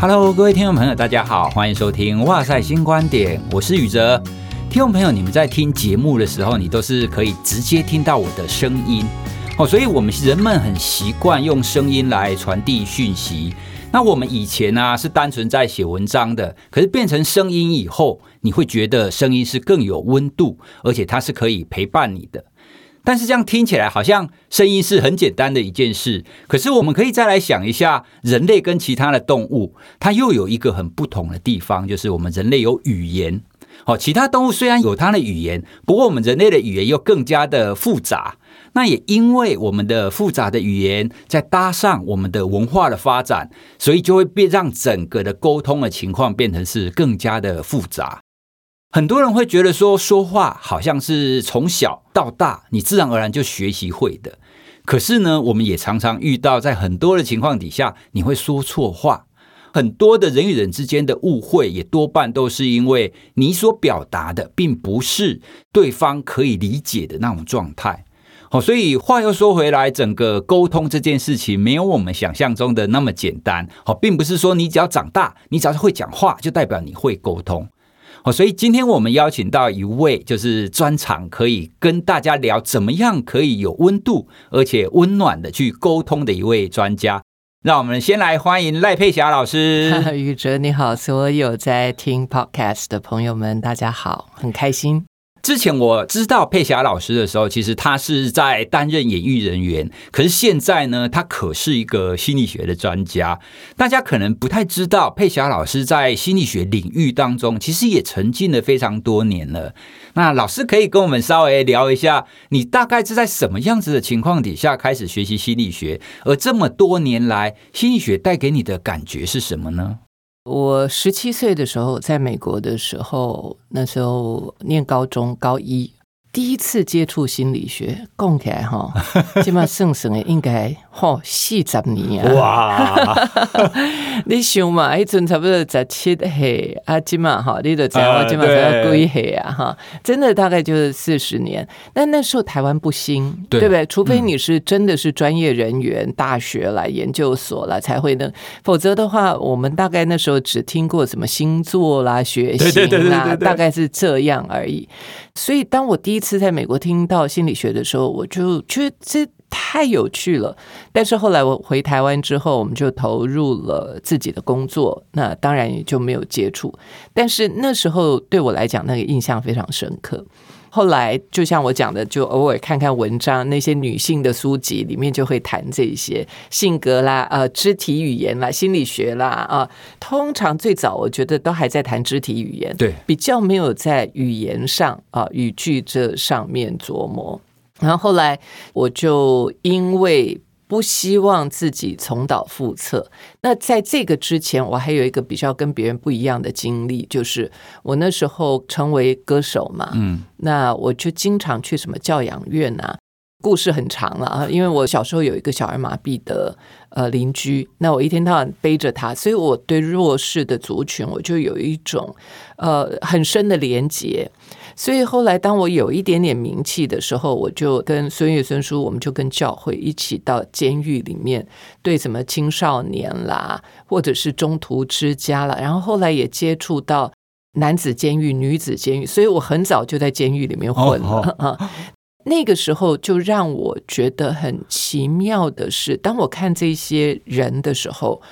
Hello，各位听众朋友，大家好，欢迎收听《哇塞新观点》，我是宇哲。听众朋友，你们在听节目的时候，你都是可以直接听到我的声音哦，所以我们人们很习惯用声音来传递讯息。那我们以前呢、是单纯在写文章的，可是变成声音以后，你会觉得声音是更有温度，而且它是可以陪伴你的。但是这样听起来好像声音是很简单的一件事，可是我们可以再来想一下，人类跟其他的动物，它又有一个很不同的地方，就是我们人类有语言。好，其他动物虽然有它的语言，不过我们人类的语言又更加的复杂。那也因为我们的复杂的语言，再搭上我们的文化的发展，所以就会变让整个的沟通的情况变成是更加的复杂。很多人会觉得说，说话好像是从小到大你自然而然就学习会的，可是呢，我们也常常遇到在很多的情况底下，你会说错话。很多的人与人之间的误会，也多半都是因为你所表达的并不是对方可以理解的那种状态。好，所以话又说回来，整个沟通这件事情没有我们想象中的那么简单。好，并不是说你只要长大，你只要是会讲话，就代表你会沟通。哦，所以今天我们邀请到一位，就是专场可以跟大家聊怎么样可以有温度而且温暖的去沟通的一位专家。让我们先来欢迎赖佩霞老师。宇哲你好，所有在听 Podcast 的朋友们，大家好，很开心。之前我知道佩霞老师的时候，其实他是在担任演艺人员。可是现在呢，他可是一个心理学的专家。大家可能不太知道，佩霞老师在心理学领域当中，其实也沉浸了非常多年了。那老师可以跟我们稍微聊一下，你大概是在什么样子的情况底下开始学习心理学？而这么多年来，心理学带给你的感觉是什么呢？我十七岁的时候，在美国的时候，那时候念高中高一。第一次接触心理学，讲起来哈，起码算算的应该吼四十年啊！哇，你想嘛，迄阵差不多十七岁啊，起码哈，你都知道起码才几岁啊？哈，真的大概就是四十年。但那时候台湾不兴，对，不对？除非你是真的是专业人员，嗯、大学来研究所了才会能，否则的话，我们大概那时候只听过什么星座啦、血型啦，大概是这样而已。所以，当我第一次在美国听到心理学的时候，我就觉得这太有趣了。但是后来我回台湾之后，我们就投入了自己的工作，那当然也就没有接触。但是那时候对我来讲，那个印象非常深刻。后来，就像我讲的，就偶尔看看文章，那些女性的书籍里面就会谈这些性格啦、呃，肢体语言啦、心理学啦啊。通常最早我觉得都还在谈肢体语言，对，比较没有在语言上啊语句这上面琢磨。然后后来我就因为。不希望自己重蹈覆辙。那在这个之前，我还有一个比较跟别人不一样的经历，就是我那时候成为歌手嘛，嗯，那我就经常去什么教养院啊，故事很长了啊，因为我小时候有一个小儿麻痹的呃邻居，那我一天到晚背着他，所以我对弱势的族群，我就有一种呃很深的连结。所以后来，当我有一点点名气的时候，我就跟孙越孙叔，我们就跟教会一起到监狱里面，对什么青少年啦，或者是中途之家啦，然后后来也接触到男子监狱、女子监狱，所以我很早就在监狱里面混了啊。Oh, oh. 那个时候就让我觉得很奇妙的是，当我看这些人的时候，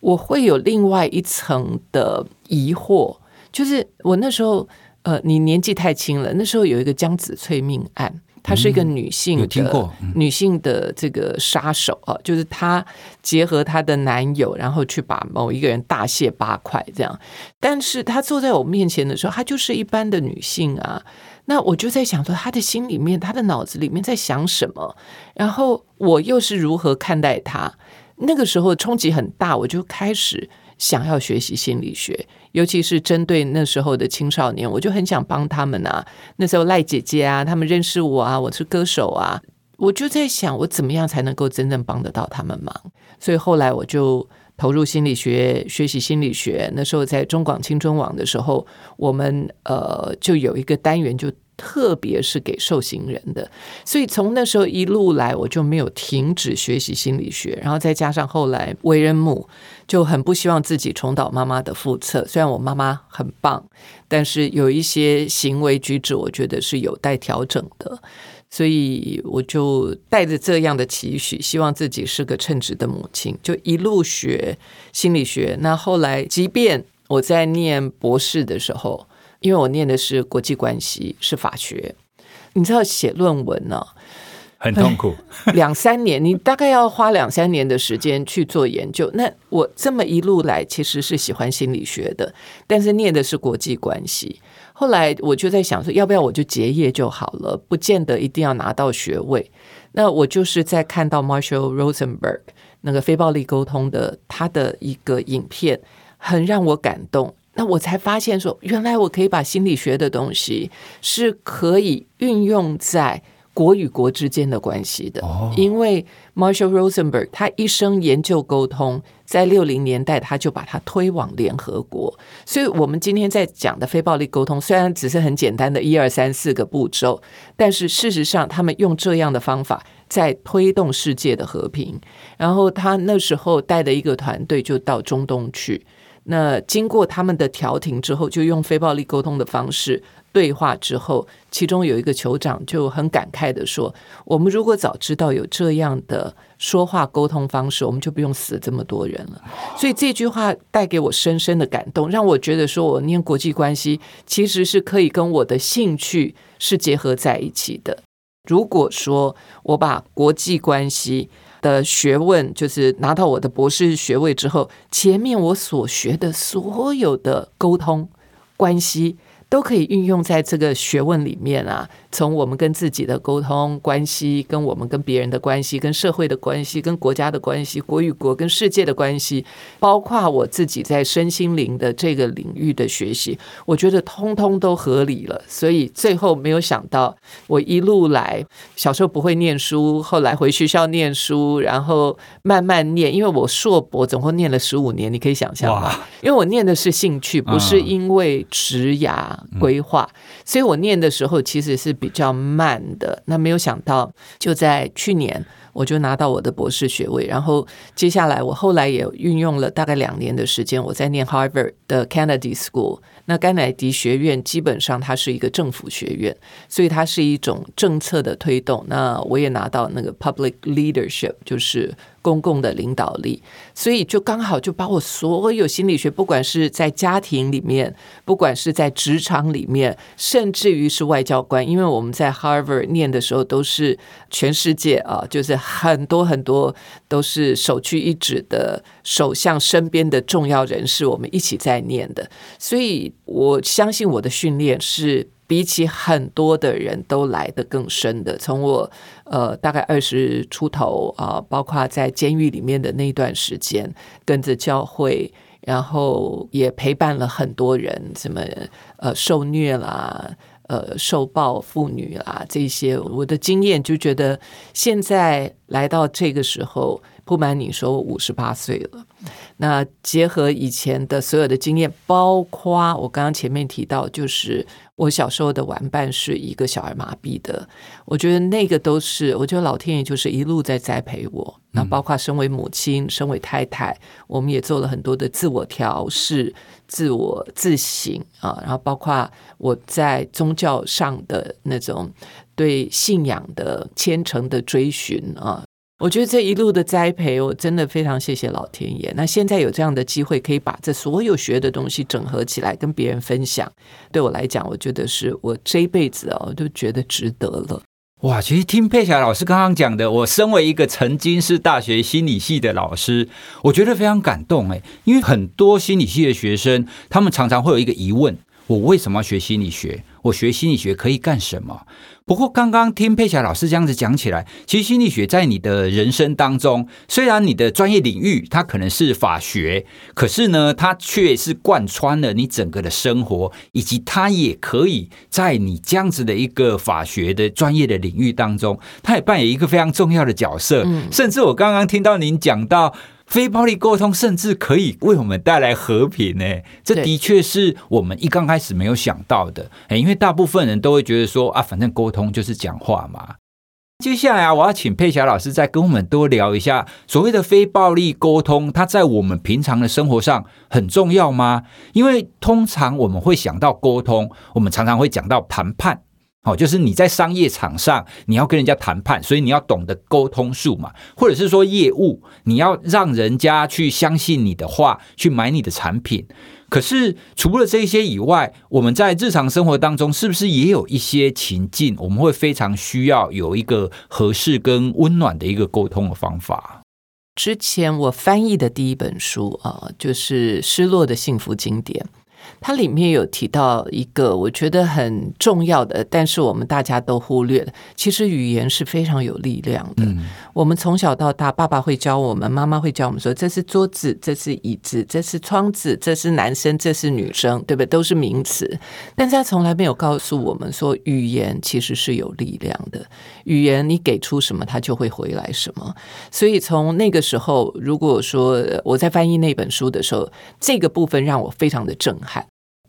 我会有另外一层的疑惑，就是我那时候。呃，你年纪太轻了。那时候有一个江子翠命案，她是一个女性的，嗯，有听过，嗯，女性的这个杀手啊，就是她结合她的男友，然后去把某一个人大卸八块这样。但是她坐在我面前的时候，她就是一般的女性啊。那我就在想说，她的心里面，她的脑子里面在想什么？然后我又是如何看待她？那个时候冲击很大，我就开始想要学习心理学。尤其是针对那时候的青少年，我就很想帮他们啊。那时候赖姐姐啊，他们认识我啊，我是歌手啊，我就在想，我怎么样才能够真正帮得到他们忙？所以后来我就投入心理学，学习心理学。那时候在中广青春网的时候，我们呃就有一个单元，就特别是给受刑人的。所以从那时候一路来，我就没有停止学习心理学。然后再加上后来为人母，就很不希望自己重蹈妈妈的覆辙。虽然我妈妈很棒，但是有一些行为举止，我觉得是有待调整的。所以我就带着这样的期许，希望自己是个称职的母亲，就一路学心理学。那后来，即便我在念博士的时候，因为我念的是国际关系，是法学，你知道写论文呢、很痛苦，两三年，你大概要花两三年的时间去做研究。那我这么一路来，其实是喜欢心理学的，但是念的是国际关系。后来我就在想说，要不要我就结业就好了，不见得一定要拿到学位。那我就是在看到 Marshall Rosenberg 那个非暴力沟通的他的一个影片，很让我感动。那我才发现说，原来我可以把心理学的东西是可以运用在。国与国之间的关系的，因为 Marshall Rosenberg 他一生研究沟通，在六零年代他就把它推往联合国，所以我们今天在讲的非暴力沟通，虽然只是很简单的一二三四个步骤，但是事实上他们用这样的方法在推动世界的和平。然后他那时候带的一个团队就到中东去，那经过他们的调停之后，就用非暴力沟通的方式。对话之后，其中有一个酋长就很感慨地说：“我们如果早知道有这样的说话沟通方式，我们就不用死这么多人了。”所以这句话带给我深深的感动，让我觉得说我念国际关系其实是可以跟我的兴趣是结合在一起的。如果说我把国际关系的学问，就是拿到我的博士学位之后，前面我所学的所有的沟通关系。都可以运用在这个学问里面啊。从我们跟自己的沟通关系，跟我们跟别人的关系，跟社会的关系，跟国家的关系，国与国跟世界的关系，包括我自己在身心灵的这个领域的学习，我觉得通通都合理了。所以最后没有想到，我一路来小时候不会念书，后来回学校念书，然后慢慢念，因为我硕博总共念了十五年，你可以想象吗？因为我念的是兴趣，不是因为职涯规划，所以我念的时候其实是比较慢的。那没有想到，就在去年我就拿到我的博士学位，然后接下来我后来也运用了大概两年的时间，我在念 Harvard 的 Kennedy School。那甘乃迪学院基本上它是一个政府学院，所以它是一种政策的推动。那我也拿到那个 Public Leadership，就是。公共的领导力，所以就刚好就把我所有心理学，不管是在家庭里面，不管是在职场里面，甚至于是外交官，因为我们在 Harvard 念的时候都是全世界啊，就是很多很多都是首屈一指的首相身边的重要人士，我们一起在念的，所以我相信我的训练是。比起很多的人都来得更深的，从我呃大概二十出头啊，包括在监狱里面的那段时间，跟着教会，然后也陪伴了很多人，什么呃受虐啦，呃受暴妇女啦这些，我的经验就觉得现在来到这个时候，不瞒你说，我五十八岁了。那结合以前的所有的经验，包括我刚刚前面提到，就是。我小时候的玩伴是一个小儿麻痹的，我觉得那个都是，我觉得老天爷就是一路在栽培我。那包括身为母亲、身为太太，我们也做了很多的自我调试、自我自省啊。然后包括我在宗教上的那种对信仰的虔诚的追寻啊。我觉得这一路的栽培，我真的非常谢谢老天爷。那现在有这样的机会，可以把这所有学的东西整合起来，跟别人分享，对我来讲，我觉得是我这一辈子哦，都觉得值得了。哇，其实听佩霞老师刚刚讲的，我身为一个曾经是大学心理系的老师，我觉得非常感动诶，因为很多心理系的学生，他们常常会有一个疑问：我为什么要学心理学？我学心理学可以干什么？不过刚刚听佩霞老师这样子讲起来，其实心理学在你的人生当中，虽然你的专业领域它可能是法学，可是呢，它却是贯穿了你整个的生活，以及它也可以在你这样子的一个法学的专业的领域当中，它也扮演一个非常重要的角色。甚至我刚刚听到您讲到。非暴力沟通甚至可以为我们带来和平呢，这的确是我们一刚开始没有想到的。哎，因为大部分人都会觉得说啊，反正沟通就是讲话嘛。接下来啊，我要请佩霞老师再跟我们多聊一下所谓的非暴力沟通，它在我们平常的生活上很重要吗？因为通常我们会想到沟通，我们常常会讲到谈判。好，就是你在商业场上，你要跟人家谈判，所以你要懂得沟通术嘛，或者是说业务，你要让人家去相信你的话，去买你的产品。可是除了这些以外，我们在日常生活当中，是不是也有一些情境，我们会非常需要有一个合适跟温暖的一个沟通的方法？之前我翻译的第一本书啊，就是《失落的幸福经典》。它里面有提到一个我觉得很重要的，但是我们大家都忽略了。其实语言是非常有力量的。嗯、我们从小到大，爸爸会教我们，妈妈会教我们说：“这是桌子，这是椅子，这是窗子，这是男生，这是女生，对不对？”都是名词。但是他从来没有告诉我们说，语言其实是有力量的。语言你给出什么，它就会回来什么。所以从那个时候，如果说我在翻译那本书的时候，这个部分让我非常的震撼。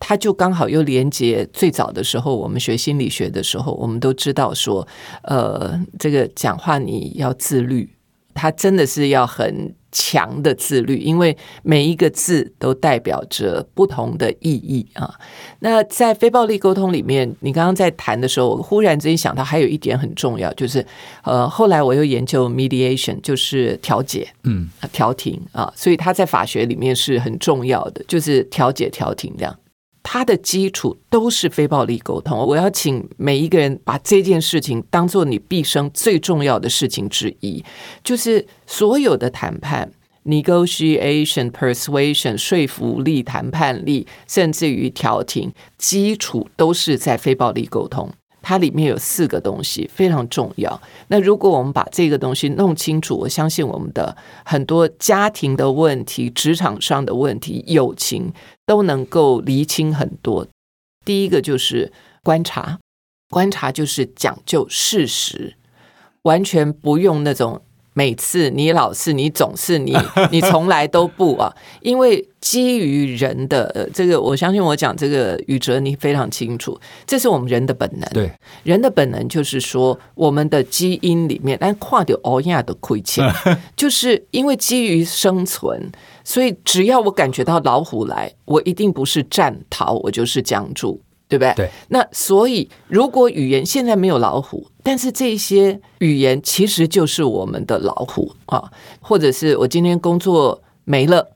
他就刚好又连接最早的时候，我们学心理学的时候，我们都知道说，呃，这个讲话你要自律，他真的是要很强的自律，因为每一个字都代表着不同的意义啊。那在非暴力沟通里面，你刚刚在谈的时候，我忽然之间想到还有一点很重要，就是呃，后来我又研究 mediation，就是调解，嗯，调停啊，所以他在法学里面是很重要的，就是调解、调停这样。它的基础都是非暴力沟通。我要请每一个人把这件事情当做你毕生最重要的事情之一，就是所有的谈判、negotiation、persuasion、说服力、谈判力，甚至于调停，基础都是在非暴力沟通。它里面有四个东西非常重要。那如果我们把这个东西弄清楚，我相信我们的很多家庭的问题、职场上的问题、友情都能够厘清很多。第一个就是观察，观察就是讲究事实，完全不用那种。每次你老是你总是你 你从来都不啊，因为基于人的呃这个，我相信我讲这个宇哲你非常清楚，这是我们人的本能。对，人的本能就是说，我们的基因里面，但跨掉欧亚的亏欠，就是因为基于生存，所以只要我感觉到老虎来，我一定不是战逃，我就是僵住。对不对？对。那所以，如果语言现在没有老虎，但是这些语言其实就是我们的老虎啊，或者是我今天工作没了，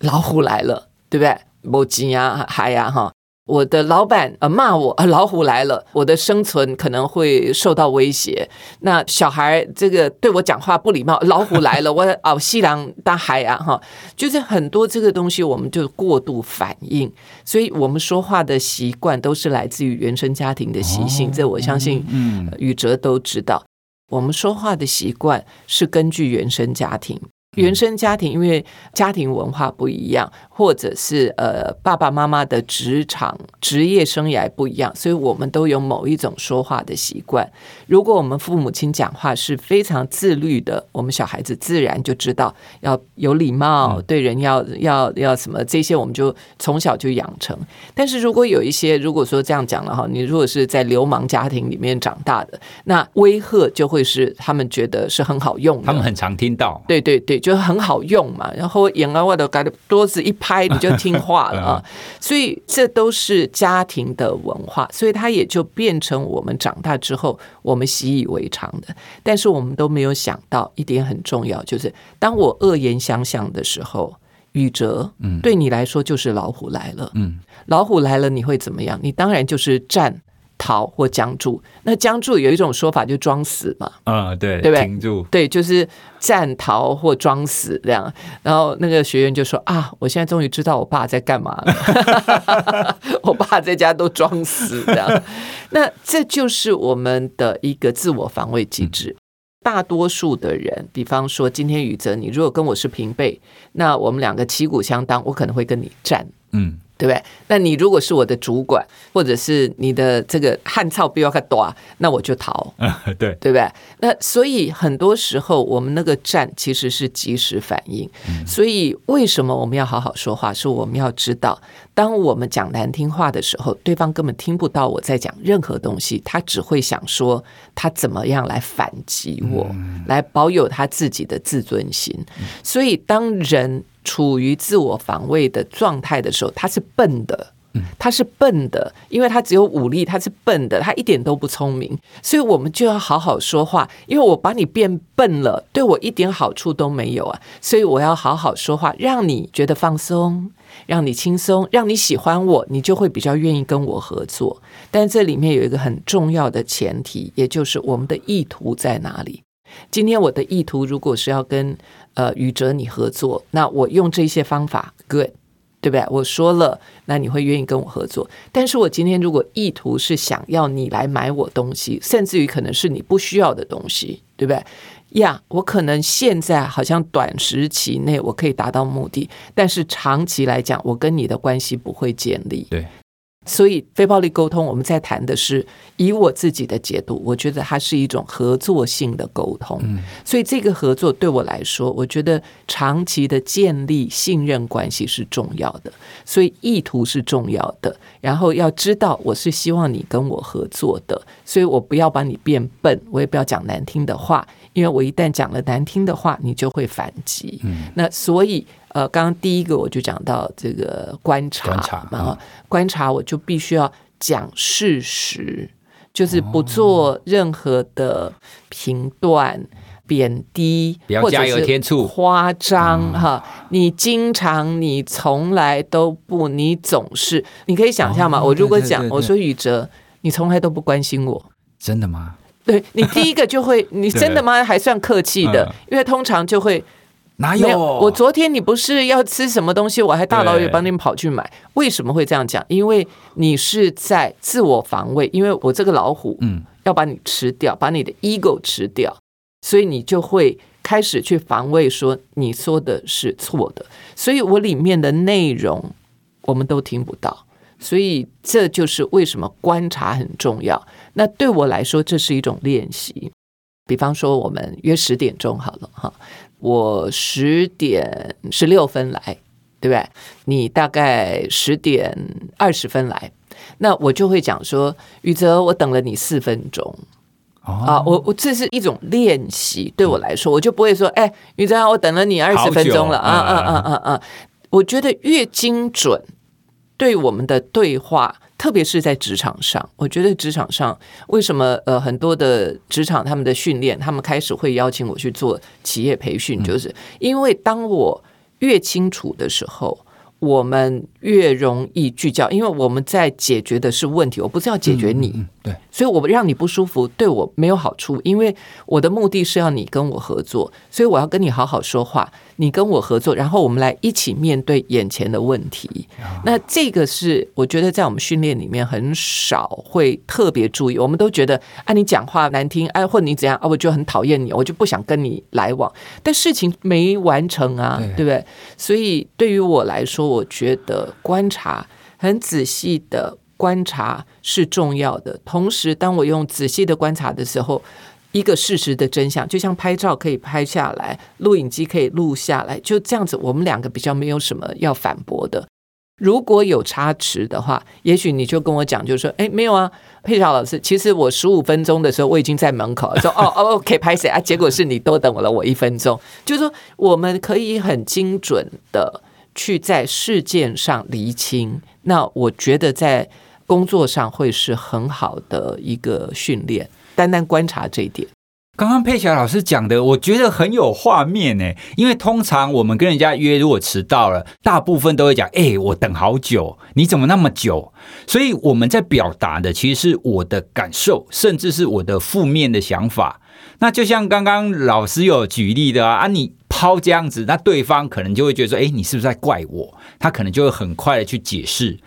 老虎来了，对不对？某吉呀，海呀，哈。我的老板呃骂我，呃老虎来了，我的生存可能会受到威胁。那小孩这个对我讲话不礼貌，老虎来了，我哦西凉大海啊哈，就是很多这个东西我们就过度反应，所以我们说话的习惯都是来自于原生家庭的习性，这我相信嗯宇哲都知道，我们说话的习惯是根据原生家庭。原生家庭因为家庭文化不一样，或者是呃爸爸妈妈的职场职业生涯不一样，所以我们都有某一种说话的习惯。如果我们父母亲讲话是非常自律的，我们小孩子自然就知道要有礼貌，对人要要要什么，这些我们就从小就养成。但是如果有一些，如果说这样讲了哈，你如果是在流氓家庭里面长大的，那威吓就会是他们觉得是很好用的，他们很常听到。对对对。就很好用嘛，然后眼啊，我的改的桌子一拍，你就听话了啊。所以这都是家庭的文化，所以它也就变成我们长大之后我们习以为常的。但是我们都没有想到一点很重要，就是当我恶言相向的时候，宇哲，嗯，对你来说就是老虎来了，嗯，老虎来了你会怎么样？你当然就是战。逃或僵住，那僵住有一种说法就装死嘛，啊、嗯，对，对不对？停住，对，就是战逃或装死这样。然后那个学员就说啊，我现在终于知道我爸在干嘛了，我爸在家都装死这样。那这就是我们的一个自我防卫机制。嗯、大多数的人，比方说今天宇哲，你如果跟我是平辈，那我们两个旗鼓相当，我可能会跟你战，嗯。对不对？那你如果是我的主管，或者是你的这个汉草比较多，那我就逃。嗯，对，对不对？那所以很多时候我们那个战其实是及时反应。嗯。所以为什么我们要好好说话？是我们要知道，当我们讲难听话的时候，对方根本听不到我在讲任何东西，他只会想说他怎么样来反击我，嗯，来保有他自己的自尊心。嗯。所以当人处于自我防卫的状态的时候，他是笨的，他是笨的，因为他只有武力，他是笨的，他一点都不聪明，所以我们就要好好说话，因为我把你变笨了，对我一点好处都没有啊，所以我要好好说话，让你觉得放松，让你轻松，让你喜欢我，你就会比较愿意跟我合作。但这里面有一个很重要的前提，也就是我们的意图在哪里？今天我的意图如果是要跟呃宇哲你合作，那我用这些方法，good，对不对？我说了，那你会愿意跟我合作。但是我今天如果意图是想要你来买我东西，甚至于可能是你不需要的东西，对不对？呀，我可能现在好像短时期内我可以达到目的，但是长期来讲，我跟你的关系不会建立。对。所以，非暴力沟通，我们在谈的是以我自己的解读，我觉得它是一种合作性的沟通。所以，这个合作对我来说，我觉得长期的建立信任关系是重要的。所以，意图是重要的。然后，要知道我是希望你跟我合作的，所以我不要把你变笨，我也不要讲难听的话，因为我一旦讲了难听的话，你就会反击。那所以。呃，刚刚第一个我就讲到这个观察嘛，观察，嗯、观察我就必须要讲事实，就是不做任何的评断、贬低，或者是夸张哈。你经常，你从来都不，你总是，你可以想象吗？我如果讲，我说宇哲，你从来都不关心我，真的吗？对，你第一个就会，你 真的吗？还算客气的，因为通常就会。哪有？有？我昨天你不是要吃什么东西，我还大老远帮你们跑去买。为什么会这样讲？因为你是在自我防卫，因为我这个老虎，嗯，要把你吃掉，把你的 ego 吃掉，所以你就会开始去防卫，说你说的是错的。所以我里面的内容我们都听不到，所以这就是为什么观察很重要。那对我来说，这是一种练习。比方说，我们约十点钟好了，哈。我十点十六分来，对不对？你大概十点二十分来，那我就会讲说，宇哲，我等了你四分钟。哦、啊，我我这是一种练习，对我来说，我就不会说，哎，宇哲，我等了你二十分钟了，啊啊啊啊啊！我觉得越精准，对我们的对话。特别是在职场上，我觉得职场上为什么呃很多的职场他们的训练，他们开始会邀请我去做企业培训，就是因为当我越清楚的时候。我们越容易聚焦，因为我们在解决的是问题，我不是要解决你，嗯、对，所以我让你不舒服，对我没有好处，因为我的目的是要你跟我合作，所以我要跟你好好说话，你跟我合作，然后我们来一起面对眼前的问题。那这个是我觉得在我们训练里面很少会特别注意，我们都觉得啊，你讲话难听，哎，或者你怎样啊，我就很讨厌你，我就不想跟你来往，但事情没完成啊，对，对不对？所以对于我来说，我觉得观察很仔细的观察是重要的。同时，当我用仔细的观察的时候，一个事实的真相，就像拍照可以拍下来，录影机可以录下来，就这样子，我们两个比较没有什么要反驳的。如果有差池的话，也许你就跟我讲，就是说，哎，没有啊，佩乔老师，其实我十五分钟的时候我已经在门口了，说，哦哦，OK，拍谁啊？结果是你多等了我一分钟，就是说，我们可以很精准的。去在事件上厘清，那我觉得在工作上会是很好的一个训练。单单观察这一点，刚刚佩霞老师讲的，我觉得很有画面呢。因为通常我们跟人家约，如果迟到了，大部分都会讲：“哎，我等好久，你怎么那么久？”所以我们在表达的其实是我的感受，甚至是我的负面的想法。那就像刚刚老师有举例的啊，啊你抛这样子，那对方可能就会觉得说，哎，你是不是在怪我？他可能就会很快的去解释。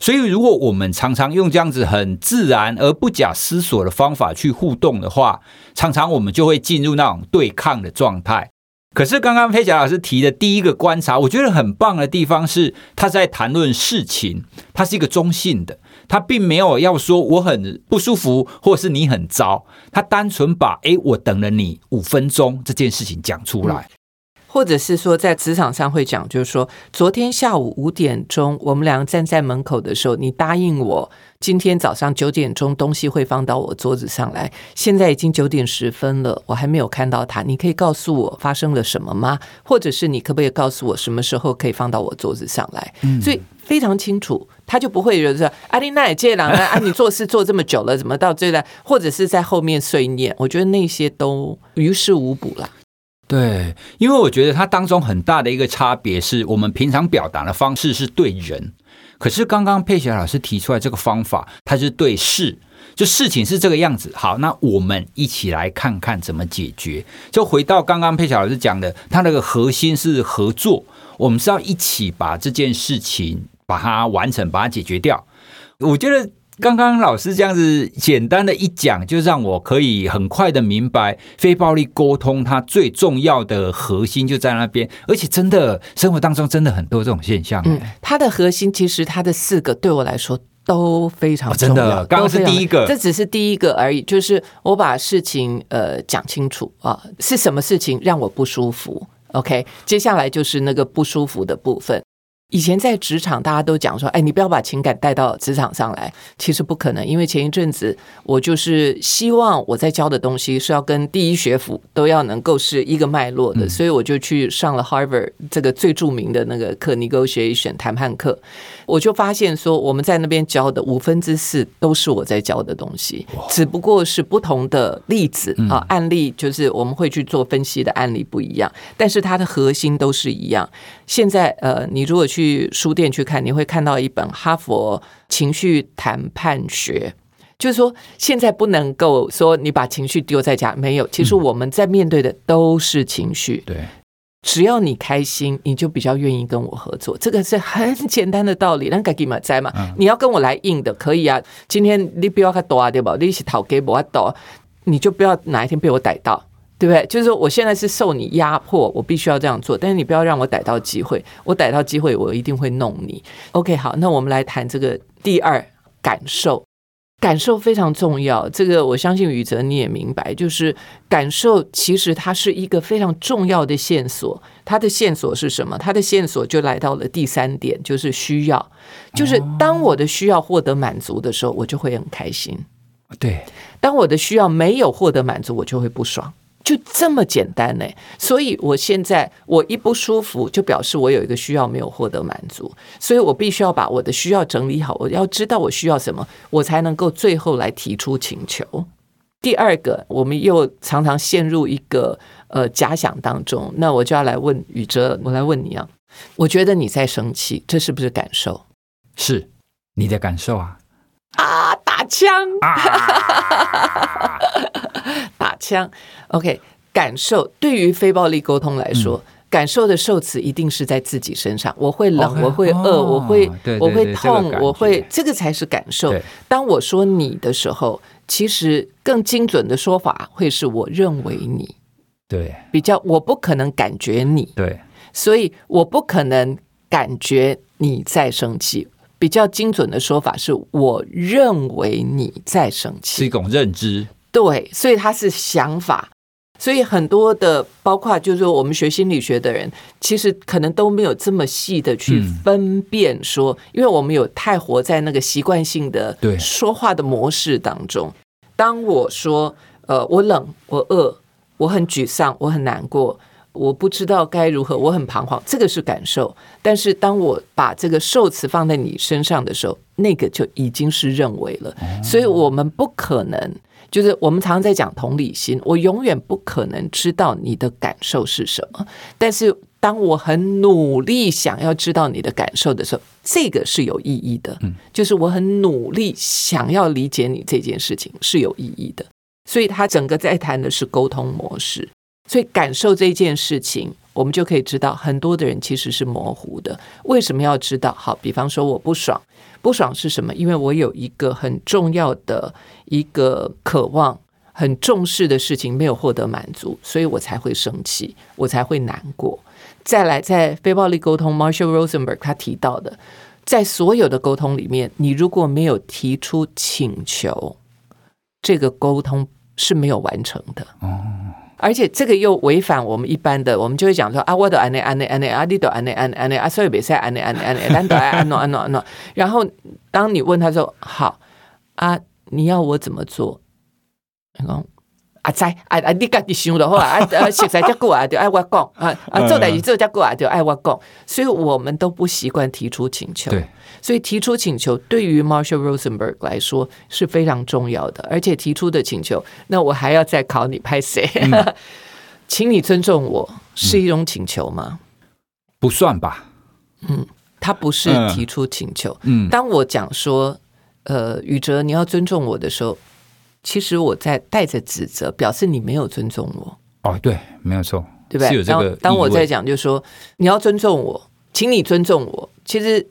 所以，如果我们常常用这样子很自然而不假思索的方法去互动的话，常常我们就会进入那种对抗的状态。可是刚刚佩霞老师提的第一个观察，我觉得很棒的地方是，他在谈论事情，他是一个中性的，他并没有要说我很不舒服，或是你很糟，他单纯把哎，我等了你五分钟这件事情讲出来。嗯或者是说，在职场上会讲，就是说，昨天下午五点钟，我们两个站在门口的时候，你答应我，今天早上九点钟东西会放到我桌子上来。现在已经九点十分了，我还没有看到它。你可以告诉我发生了什么吗？或者是你可不可以告诉我什么时候可以放到我桌子上来？嗯，所以非常清楚，他就不会觉得阿丽娜也这样啊，啊，你做事做这么久了，怎么到这来？或者是在后面碎念？我觉得那些都于事无补了。对，因为我觉得它当中很大的一个差别是我们平常表达的方式是对人，可是刚刚佩霞老师提出来这个方法，它是对事，就事情是这个样子。好，那我们一起来看看怎么解决。就回到刚刚佩霞老师讲的，它那个核心是合作，我们是要一起把这件事情把它完成，把它解决掉。我觉得。刚刚老师这样子简单的一讲，就让我可以很快的明白非暴力沟通它最重要的核心就在那边，而且真的生活当中真的很多这种现象。嗯，它的核心其实它的四个对我来说都非常重要。哦，真的，刚刚是第一个，这只是第一个而已，就是我把事情呃讲清楚啊，是什么事情让我不舒服？OK，接下来就是那个不舒服的部分。以前在职场，大家都讲说：“哎，你不要把情感带到职场上来。”其实不可能，因为前一阵子我就是希望我在教的东西是要跟第一学府都要能够是一个脉络的，所以我就去上了 Harvard 这个最著名的那个课 Negotiation 谈判课。我就发现说，我们在那边教的五分之四都是我在教的东西，只不过是不同的例子啊，案例就是我们会去做分析的案例不一样，但是它的核心都是一样。现在呃，你如果去书店去看，你会看到一本《哈佛情绪谈判学》，就是说现在不能够说你把情绪丢在家，没有，其实我们在面对的都是情绪，对。只要你开心，你就比较愿意跟我合作。这个是很简单的道理。那该给嘛在嘛？你要跟我来硬的，可以啊。今天你不要他多啊，对吧？你是讨给我多，你就不要哪一天被我逮到，对不对？就是说，我现在是受你压迫，我必须要这样做。但是你不要让我逮到机会，我逮到机会，我一定会弄你。OK，好，那我们来谈这个第二感受。感受非常重要，这个我相信宇哲你也明白，就是感受其实它是一个非常重要的线索。它的线索是什么？它的线索就来到了第三点，就是需要。就是当我的需要获得满足的时候，我就会很开心。对，当我的需要没有获得满足，我就会不爽。就这么简单呢，所以我现在我一不舒服，就表示我有一个需要没有获得满足，所以我必须要把我的需要整理好，我要知道我需要什么，我才能够最后来提出请求。第二个，我们又常常陷入一个呃假想当中，那我就要来问宇哲，我来问你啊，我觉得你在生气，这是不是感受？是你的感受啊。啊！打枪！啊、打枪！OK，感受对于非暴力沟通来说，嗯、感受的受词一定是在自己身上。我会冷，okay, 我会饿，哦、我会，我会痛，这个、我会，这个才是感受。当我说你的时候，其实更精准的说法会是我认为你。对，比较我不可能感觉你。对，所以我不可能感觉你在生气。比较精准的说法是，我认为你在生气，是一种认知。对，所以它是想法。所以很多的，包括就是说，我们学心理学的人，其实可能都没有这么细的去分辨说，嗯、因为我们有太活在那个习惯性的说话的模式当中。对当我说，呃，我冷，我饿，我很沮丧，我很难过。我不知道该如何，我很彷徨，这个是感受。但是当我把这个受词放在你身上的时候，那个就已经是认为了。所以我们不可能，就是我们常常在讲同理心，我永远不可能知道你的感受是什么。但是当我很努力想要知道你的感受的时候，这个是有意义的。就是我很努力想要理解你这件事情是有意义的。所以他整个在谈的是沟通模式。所以感受这件事情，我们就可以知道，很多的人其实是模糊的。为什么要知道？好，比方说我不爽，不爽是什么？因为我有一个很重要的一个渴望，很重视的事情没有获得满足，所以我才会生气，我才会难过。再来，在非暴力沟通，Marshall Rosenberg 他提到的，在所有的沟通里面，你如果没有提出请求，这个沟通是没有完成的。哦，而且这个又违反我们一般的，我们就会讲说啊，我的安内安内安内啊，你的安内安内安内啊，所以别说安内安内安内，难得安诺安诺安诺。然后当你问他说好啊，你要我怎么做？你讲。啊，在啊啊！你家己想的话啊啊，实在结果啊，就爱我讲啊啊，做代志做结果啊，就爱我讲。所以我们都不习惯提出请求，对，所以提出请求对于 Marshall Rosenberg 来说是非常重要的。而且提出的请求，那我还要再考你拍谁？嗯、请你尊重我，是一种请求吗？不算吧。嗯，他不是提出请求。嗯，当我讲说，呃，宇哲，你要尊重我的时候。其实我在带着指责，表示你没有尊重我。哦，对，没有错，对不对？当当我在讲，就是说你要尊重我，请你尊重我。其实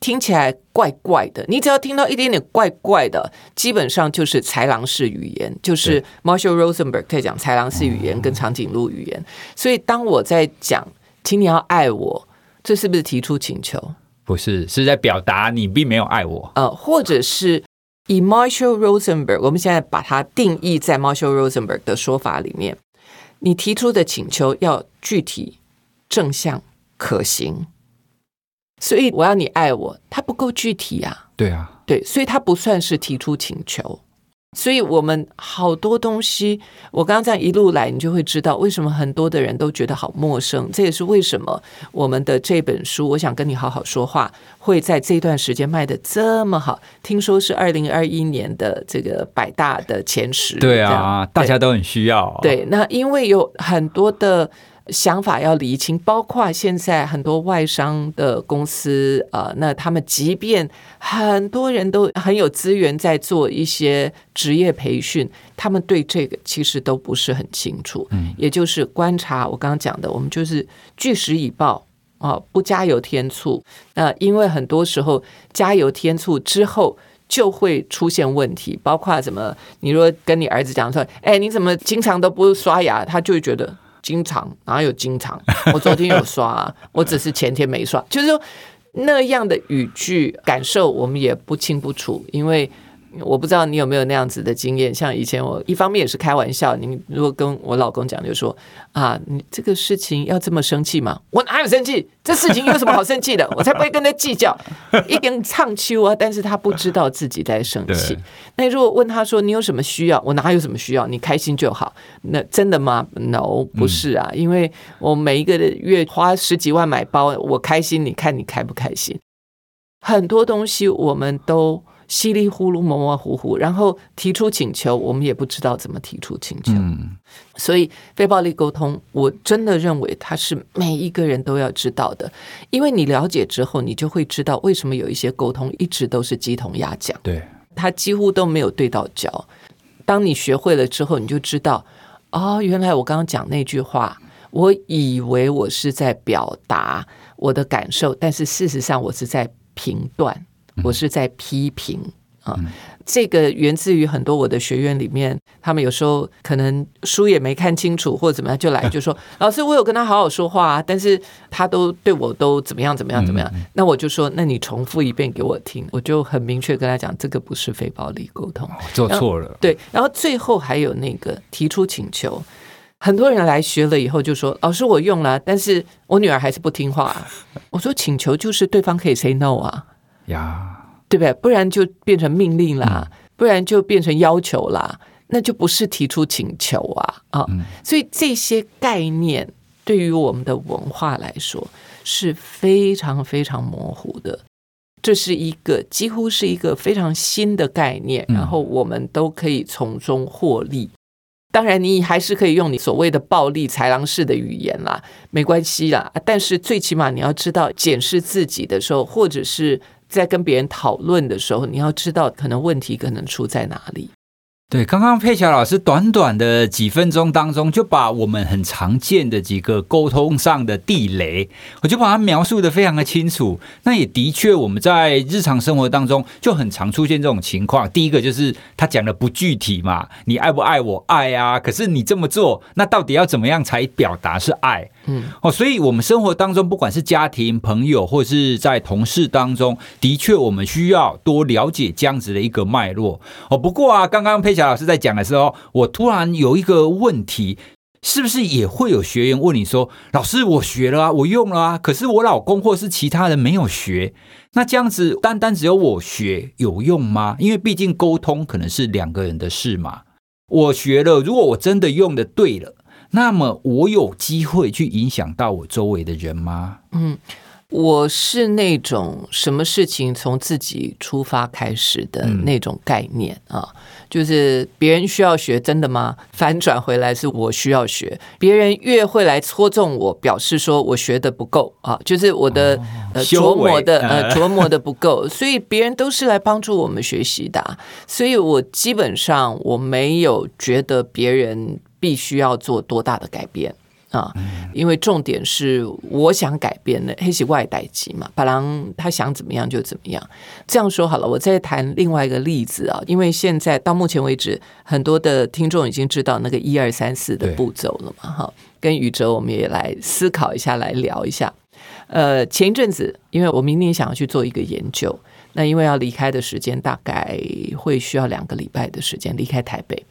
听起来怪怪的，你只要听到一点点怪怪的，基本上就是豺狼式语言，就是 Marshall Rosenberg 在讲豺狼式语言跟长颈鹿语言。所以当我在讲，请你要爱我，这是不是提出请求？不是，是在表达你并没有爱我。呃，或者是。以 Marshall Rosenberg，我们现在把它定义在 Marshall Rosenberg 的说法里面，你提出的请求要具体、正向、可行。所以我要你爱我，它不够具体啊。对啊，对，所以它不算是提出请求。所以我们好多东西，我刚刚这样一路来，你就会知道为什么很多的人都觉得好陌生。这也是为什么我们的这本书《我想跟你好好说话》会在这段时间卖的这么好。听说是二零二一年的这个百大的前十。对啊，大家都很需要。对，那因为有很多的。想法要理清，包括现在很多外商的公司，呃，那他们即便很多人都很有资源在做一些职业培训，他们对这个其实都不是很清楚。嗯，也就是观察我刚刚讲的，我们就是据实以报啊，不加油添醋。那因为很多时候加油添醋之后就会出现问题，包括什么？你若跟你儿子讲说，哎，你怎么经常都不刷牙？他就会觉得。经常哪有经常？我昨天有刷，我只是前天没刷。就是说那样的语句感受，我们也不清不楚，因为。我不知道你有没有那样子的经验，像以前我一方面也是开玩笑，你如果跟我老公讲，就说啊，你这个事情要这么生气吗？我哪有生气？这事情有什么好生气的？我才不会跟他计较，一点唱秋啊！但是他不知道自己在生气。那如果问他说你有什么需要？我哪有什么需要？你开心就好。那真的吗？No，不是啊，因为我每一个月花十几万买包，我开心，你看你开不开心？很多东西我们都。稀里糊涂、模模糊糊，然后提出请求，我们也不知道怎么提出请求。嗯，所以非暴力沟通，我真的认为它是每一个人都要知道的，因为你了解之后，你就会知道为什么有一些沟通一直都是鸡同鸭讲。对，它几乎都没有对到焦。当你学会了之后，你就知道，哦，原来我刚刚讲那句话，我以为我是在表达我的感受，但是事实上我是在评断。我是在批评啊，这个源自于很多我的学员里面，他们有时候可能书也没看清楚，或者怎么样就来就说：“ 老师，我有跟他好好说话啊，但是他都对我都怎么样怎么样怎么样。”那我就说：“那你重复一遍给我听。”我就很明确跟他讲，这个不是非暴力沟通，做错了。对，然后最后还有那个提出请求，很多人来学了以后就说：“老师，我用了，但是我女儿还是不听话。”我说：“请求就是对方可以 say no 啊。”呀，对不对？不然就变成命令啦，嗯、不然就变成要求啦，那就不是提出请求啊啊！嗯、所以这些概念对于我们的文化来说是非常非常模糊的。这是一个几乎是一个非常新的概念，然后我们都可以从中获利。嗯、当然，你还是可以用你所谓的暴力豺狼式的语言啦，没关系啦。但是最起码你要知道，检视自己的时候，或者是。在跟别人讨论的时候，你要知道可能问题可能出在哪里。对，刚刚佩乔老师短短的几分钟当中，就把我们很常见的几个沟通上的地雷，我就把它描述得非常的清楚。那也的确，我们在日常生活当中就很常出现这种情况。第一个就是他讲的不具体嘛，你爱不爱我？爱啊，可是你这么做，那到底要怎么样才表达是爱？嗯，哦，所以我们生活当中，不管是家庭、朋友，或是在同事当中，的确我们需要多了解这样子的一个脉络。哦，不过啊，刚刚佩霞。老师在讲的时候，我突然有一个问题，是不是也会有学员问你说：“老师，我学了啊，我用了啊，可是我老公或是其他人没有学，那这样子单单只有我学有用吗？因为毕竟沟通可能是两个人的事嘛。我学了，如果我真的用的对了，那么我有机会去影响到我周围的人吗？”嗯。我是那种什么事情从自己出发开始的那种概念啊，就是别人需要学，真的吗？反转回来是我需要学，别人越会来戳中我，表示说我学的不够啊，就是我的呃琢磨的呃 琢磨的不够，所以别人都是来帮助我们学习的，所以我基本上我没有觉得别人必须要做多大的改变。啊，因为重点是我想改变的，黑是外代机嘛，巴郎他想怎么样就怎么样。这样说好了，我再谈另外一个例子啊，因为现在到目前为止，很多的听众已经知道那个一二三四的步骤了嘛，哈，跟宇哲我们也来思考一下，来聊一下。呃，前一阵子，因为我明年想要去做一个研究，那因为要离开的时间大概会需要两个礼拜的时间离开台北。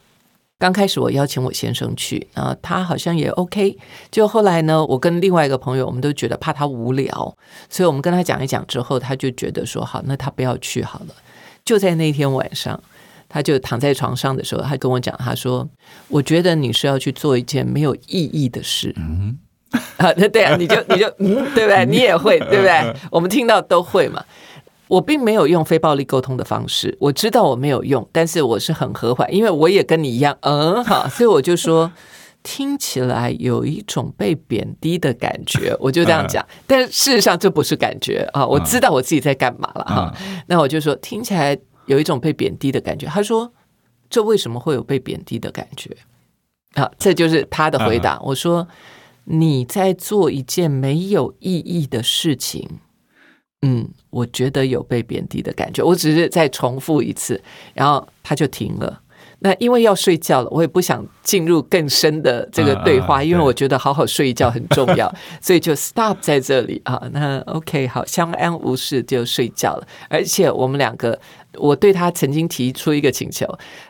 刚开始我邀请我先生去，啊，他好像也 OK。就后来呢，我跟另外一个朋友，我们都觉得怕他无聊，所以我们跟他讲一讲之后，他就觉得说好，那他不要去好了。就在那天晚上，他就躺在床上的时候，他跟我讲，他说：“我觉得你是要去做一件没有意义的事。”嗯，啊，对啊，你就你就嗯，对不对？你也会对不对？我们听到都会嘛。我并没有用非暴力沟通的方式，我知道我没有用，但是我是很和缓，因为我也跟你一样，嗯，好，所以我就说 听起来有一种被贬低的感觉，我就这样讲，但事实上这不是感觉啊，我知道我自己在干嘛了哈，那我就说听起来有一种被贬低的感觉，他说这为什么会有被贬低的感觉？啊，这就是他的回答。我说你在做一件没有意义的事情。嗯，我觉得有被贬低的感觉。我只是再重复一次，然后他就停了。那因为要睡觉了，我也不想进入更深的这个对话，因为我觉得好好睡一觉很重要，所以就 stop 在这里啊。那 OK，好，相安无事就睡觉了。而且我们两个，我对他曾经提出一个请求，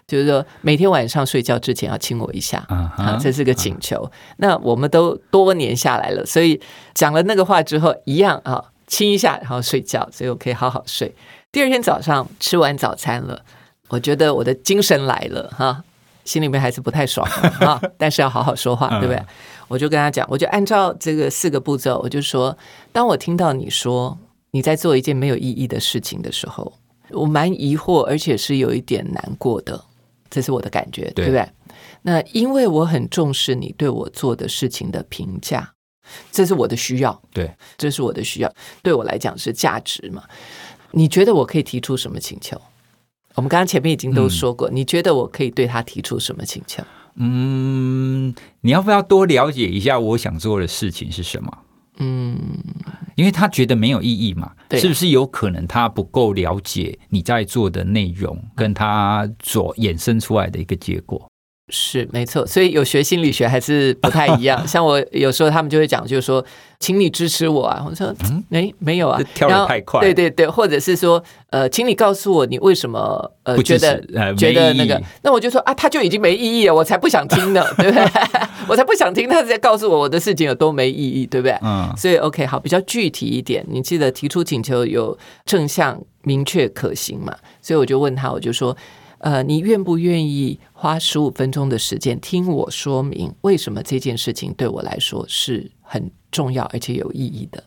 就是说每天晚上睡觉之前要亲我一下啊，这是个请求。那我们都多年下来了，所以讲了那个话之后，一样啊。亲一下，然后睡觉，所以我可以好好睡。第二天早上吃完早餐了，我觉得我的精神来了哈，心里面还是不太爽啊，但是要好好说话，对不对？我就跟他讲，我就按照这个四个步骤，我就说，当我听到你说你在做一件没有意义的事情的时候，我蛮疑惑，而且是有一点难过的，这是我的感觉，对不对？那因为我很重视你对我做的事情的评价。这是我的需要，对，这是我的需要，对我来讲是价值嘛？你觉得我可以提出什么请求？我们刚刚前面已经都说过，嗯，你觉得我可以对他提出什么请求？嗯，你要不要多了解一下我想做的事情是什么？嗯，因为他觉得没有意义嘛，对，是不是有可能他不够了解你在做的内容，跟他所衍生出来的一个结果？是没错，所以有学心理学还是不太一样。像我有时候他们就会讲，就是说，请你支持我啊。我说，嗯，哎，没有啊，跳得太快。对对对，或者是说，呃，请你告诉我你为什么呃觉得呃觉得那个，那我就说啊，他就已经没意义了，我才不想听呢，对不对？我才不想听他在告诉我我的事情有多没意义，对不对？嗯。所以 OK，好，比较具体一点，你记得提出请求有正向、明确、可行嘛？所以我就问他，我就说。呃，你愿不愿意花十五分钟的时间听我说明为什么这件事情对我来说是很重要而且有意义的？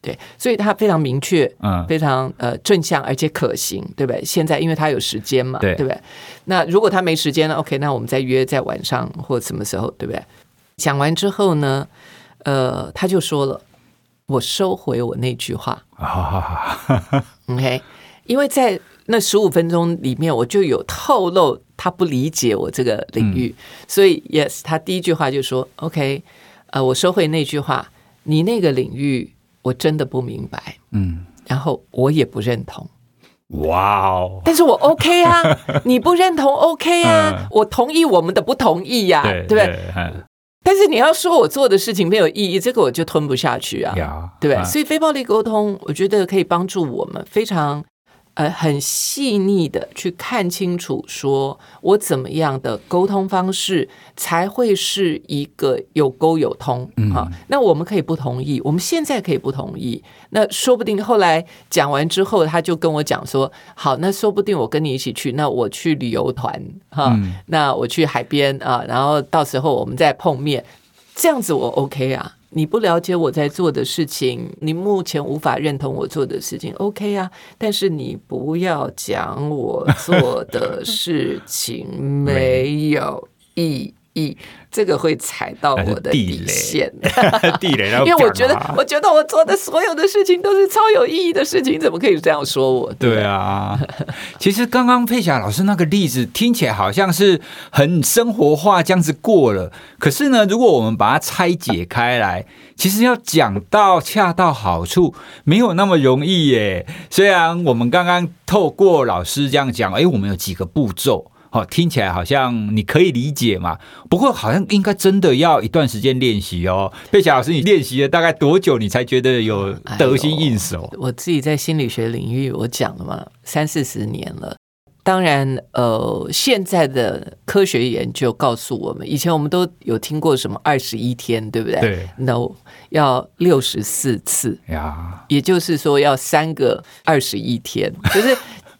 对，所以他非常明确，嗯，非常呃正向而且可行，对不对？现在因为他有时间嘛，对，对不对？那如果他没时间呢？OK，那我们再约在晚上或什么时候，对不对？讲完之后呢，呃，他就说了，我收回我那句话，OK。因为在那十五分钟里面，我就有透露他不理解我这个领域，嗯、所以 yes，他第一句话就说 OK，呃，我收回那句话，你那个领域我真的不明白，嗯，然后我也不认同，哇哦，但是我 OK 啊，你不认同 OK 啊，嗯、我同意我们的不同意呀、啊，对，对不对？嗯、但是你要说我做的事情没有意义，这个我就吞不下去啊，对不对？嗯、所以非暴力沟通，我觉得可以帮助我们非常。呃，很细腻的去看清楚，说我怎么样的沟通方式才会是一个有沟有通啊？那我们可以不同意，我们现在可以不同意，那说不定后来讲完之后，他就跟我讲说，好，那说不定我跟你一起去，那我去旅游团哈，那我去海边啊，然后到时候我们再碰面，这样子我 OK 啊。你不了解我在做的事情，你目前无法认同我做的事情，OK 啊？但是你不要讲我做的事情 没有意义。这个会踩到我的底线，地雷。因为我觉得，我觉得我做的所有的事情都是超有意义的事情，怎么可以这样说我？对啊，其实刚刚佩霞老师那个例子听起来好像是很生活化，这样子过了。可是呢，如果我们把它拆解开来，其实要讲到恰到好处，没有那么容易耶。虽然我们刚刚透过老师这样讲，哎，我们有几个步骤。哦，听起来好像你可以理解嘛，不过好像应该真的要一段时间练习哦。贝霞老师，你练习了大概多久，你才觉得有得心应手？哎，我自己在心理学领域，我讲了嘛，三四十年了。当然，呃，现在的科学研究告诉我们，以前我们都有听过什么二十一天，对不对？对，no，要六十四次呀，也就是说要三个二十一天，就是。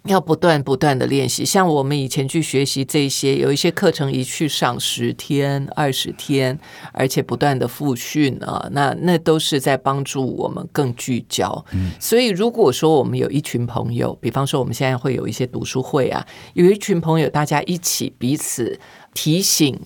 要不断不断的练习，像我们以前去学习这些，有一些课程一去上十天、二十天，而且不断的复训啊，那那都是在帮助我们更聚焦。嗯，所以如果说我们有一群朋友，比方说我们现在会有一些读书会啊，有一群朋友大家一起彼此提醒、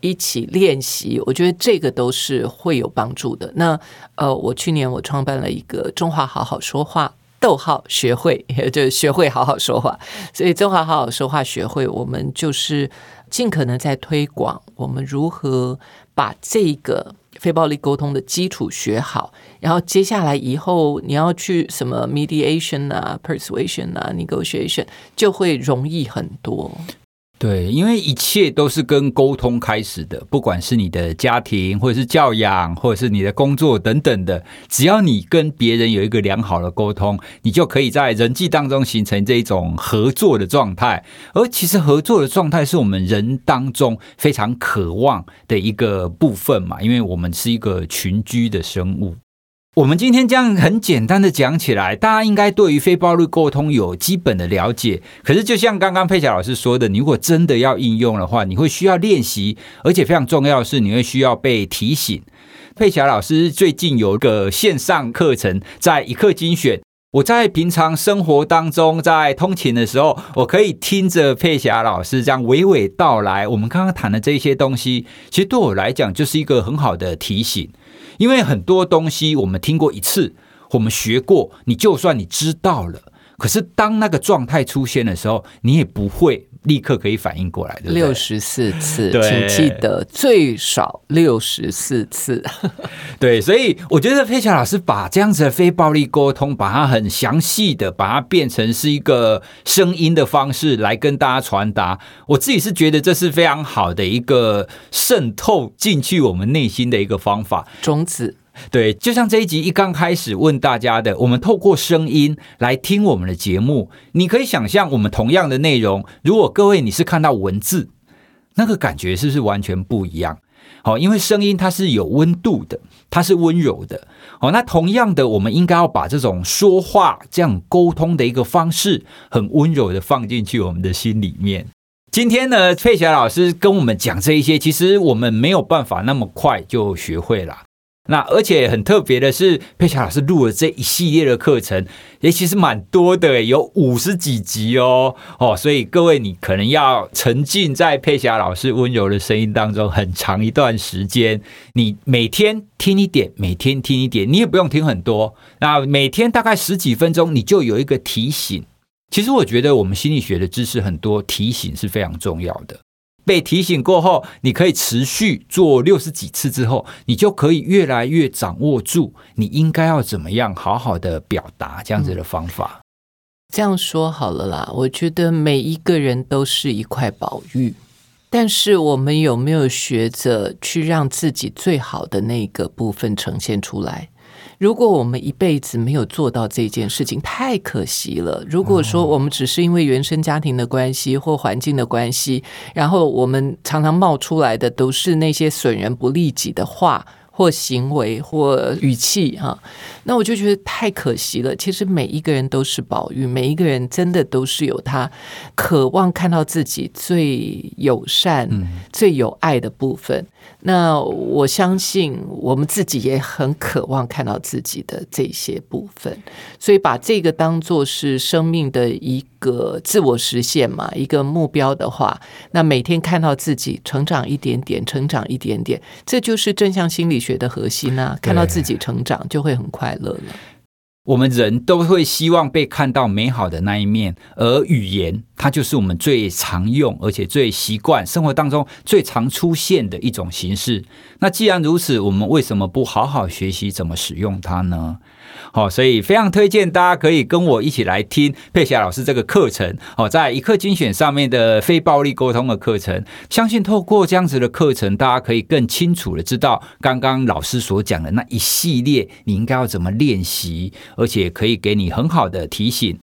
一起练习，我觉得这个都是会有帮助的。那呃，我去年我创办了一个中华好好说话。逗号学会，就学会好好说话，所以中华好好说话学会，我们就是尽可能在推广我们如何把这个非暴力沟通的基础学好，然后接下来以后你要去什么 mediation 啊、persuasion 啊、negotiation 就会容易很多。对，因为一切都是跟沟通开始的，不管是你的家庭，或者是教养，或者是你的工作等等的，只要你跟别人有一个良好的沟通，你就可以在人际当中形成这一种合作的状态。而其实合作的状态是我们人当中非常渴望的一个部分嘛，因为我们是一个群居的生物。我们今天这样很简单的讲起来，大家应该对于非暴力沟通有基本的了解。可是，就像刚刚佩霞老师说的，你如果真的要应用的话，你会需要练习，而且非常重要的是，你会需要被提醒。佩霞老师最近有一个线上课程，在一课精选。我在平常生活当中，在通勤的时候，我可以听着佩霞老师这样娓娓道来。我们刚刚谈的这些东西，其实对我来讲就是一个很好的提醒。因为很多东西我们听过一次，我们学过，你就算你知道了，可是当那个状态出现的时候，你也不会立刻可以反应过来的。六十四次，对请记得最少六十四次。对，所以我觉得佩霞老师把这样子的非暴力沟通，把它很详细的把它变成是一个声音的方式来跟大家传达。我自己是觉得这是非常好的一个渗透进去我们内心的一个方法。种子。对，就像这一集一刚开始问大家的，我们透过声音来听我们的节目，你可以想象，我们同样的内容，如果各位你是看到文字，那个感觉是不是完全不一样？好，因为声音它是有温度的，它是温柔的。好，那同样的，我们应该要把这种说话这样沟通的一个方式，很温柔的放进去我们的心里面。今天呢，佩霞老师跟我们讲这一些，其实我们没有办法那么快就学会了。那而且很特别的是，佩霞老师录了这一系列的课程，也其实蛮多的，有五十几集哦哦，所以各位你可能要沉浸在佩霞老师温柔的声音当中很长一段时间。你每天听一点，每天听一点，你也不用听很多，那每天大概十几分钟，你就有一个提醒。其实我觉得我们心理学的知识很多，提醒是非常重要的。被提醒过后，你可以持续做六十几次之后，你就可以越来越掌握住你应该要怎么样好好的表达这样子的方法。这样说好了啦，我觉得每一个人都是一块宝玉，但是我们有没有学着去让自己最好的那个部分呈现出来？如果我们一辈子没有做到这件事情，太可惜了。如果说我们只是因为原生家庭的关系或环境的关系，然后我们常常冒出来的都是那些损人不利己的话。或行为或语气哈，那我就觉得太可惜了。其实每一个人都是宝玉，每一个人真的都是有他渴望看到自己最友善、嗯、最有爱的部分。那我相信我们自己也很渴望看到自己的这些部分，所以把这个当做是生命的一个自我实现嘛，一个目标的话，那每天看到自己成长一点点，成长一点点，这就是正向心理学的核心啊！看到自己成长，就会很快乐了。我们人都会希望被看到美好的那一面，而语言它就是我们最常用，而且最习惯生活当中最常出现的一种形式。那既然如此，我们为什么不好好学习怎么使用它呢？好，所以非常推荐大家可以跟我一起来听佩霞老师这个课程。好，在一课精选上面的非暴力沟通的课程，相信透过这样子的课程，大家可以更清楚的知道刚刚老师所讲的那一系列，你应该要怎么练习，而且可以给你很好的提醒。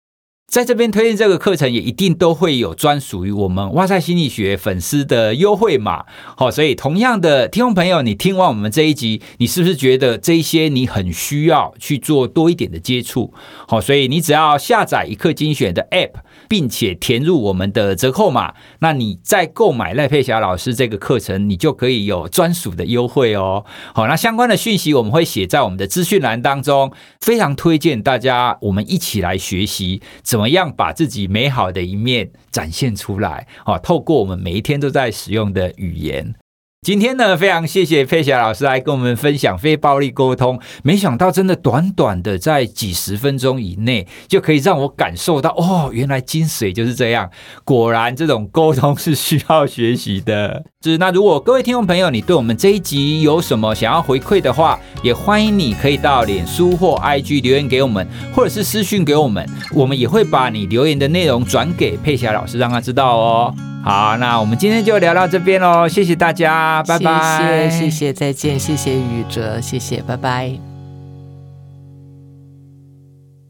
在这边推荐这个课程，也一定都会有专属于我们哇塞心理学粉丝的优惠码。好，所以同样的听众朋友，你听完我们这一集，你是不是觉得这一些你很需要去做多一点的接触？好，所以你只要下载一刻精选的 App。并且填入我们的折扣码，那你再购买赖佩霞老师这个课程，你就可以有专属的优惠哦。好，那相关的讯息我们会写在我们的资讯栏当中，非常推荐大家，我们一起来学习怎么样把自己美好的一面展现出来。好，透过我们每一天都在使用的语言。今天呢，非常谢谢佩霞老师来跟我们分享非暴力沟通。没想到，真的短短的在几十分钟以内，就可以让我感受到哦，原来精髓就是这样。果然，这种沟通是需要学习的。是那，如果各位听众朋友，你对我们这一集有什么想要回馈的话，也欢迎你可以到脸书或 IG 留言给我们，或者是私讯给我们，我们也会把你留言的内容转给佩霞老师，让他知道哦。好，那我们今天就聊到这边喽，谢谢大家，拜拜，谢谢，谢谢，再见，谢谢宇哲，谢谢，拜拜。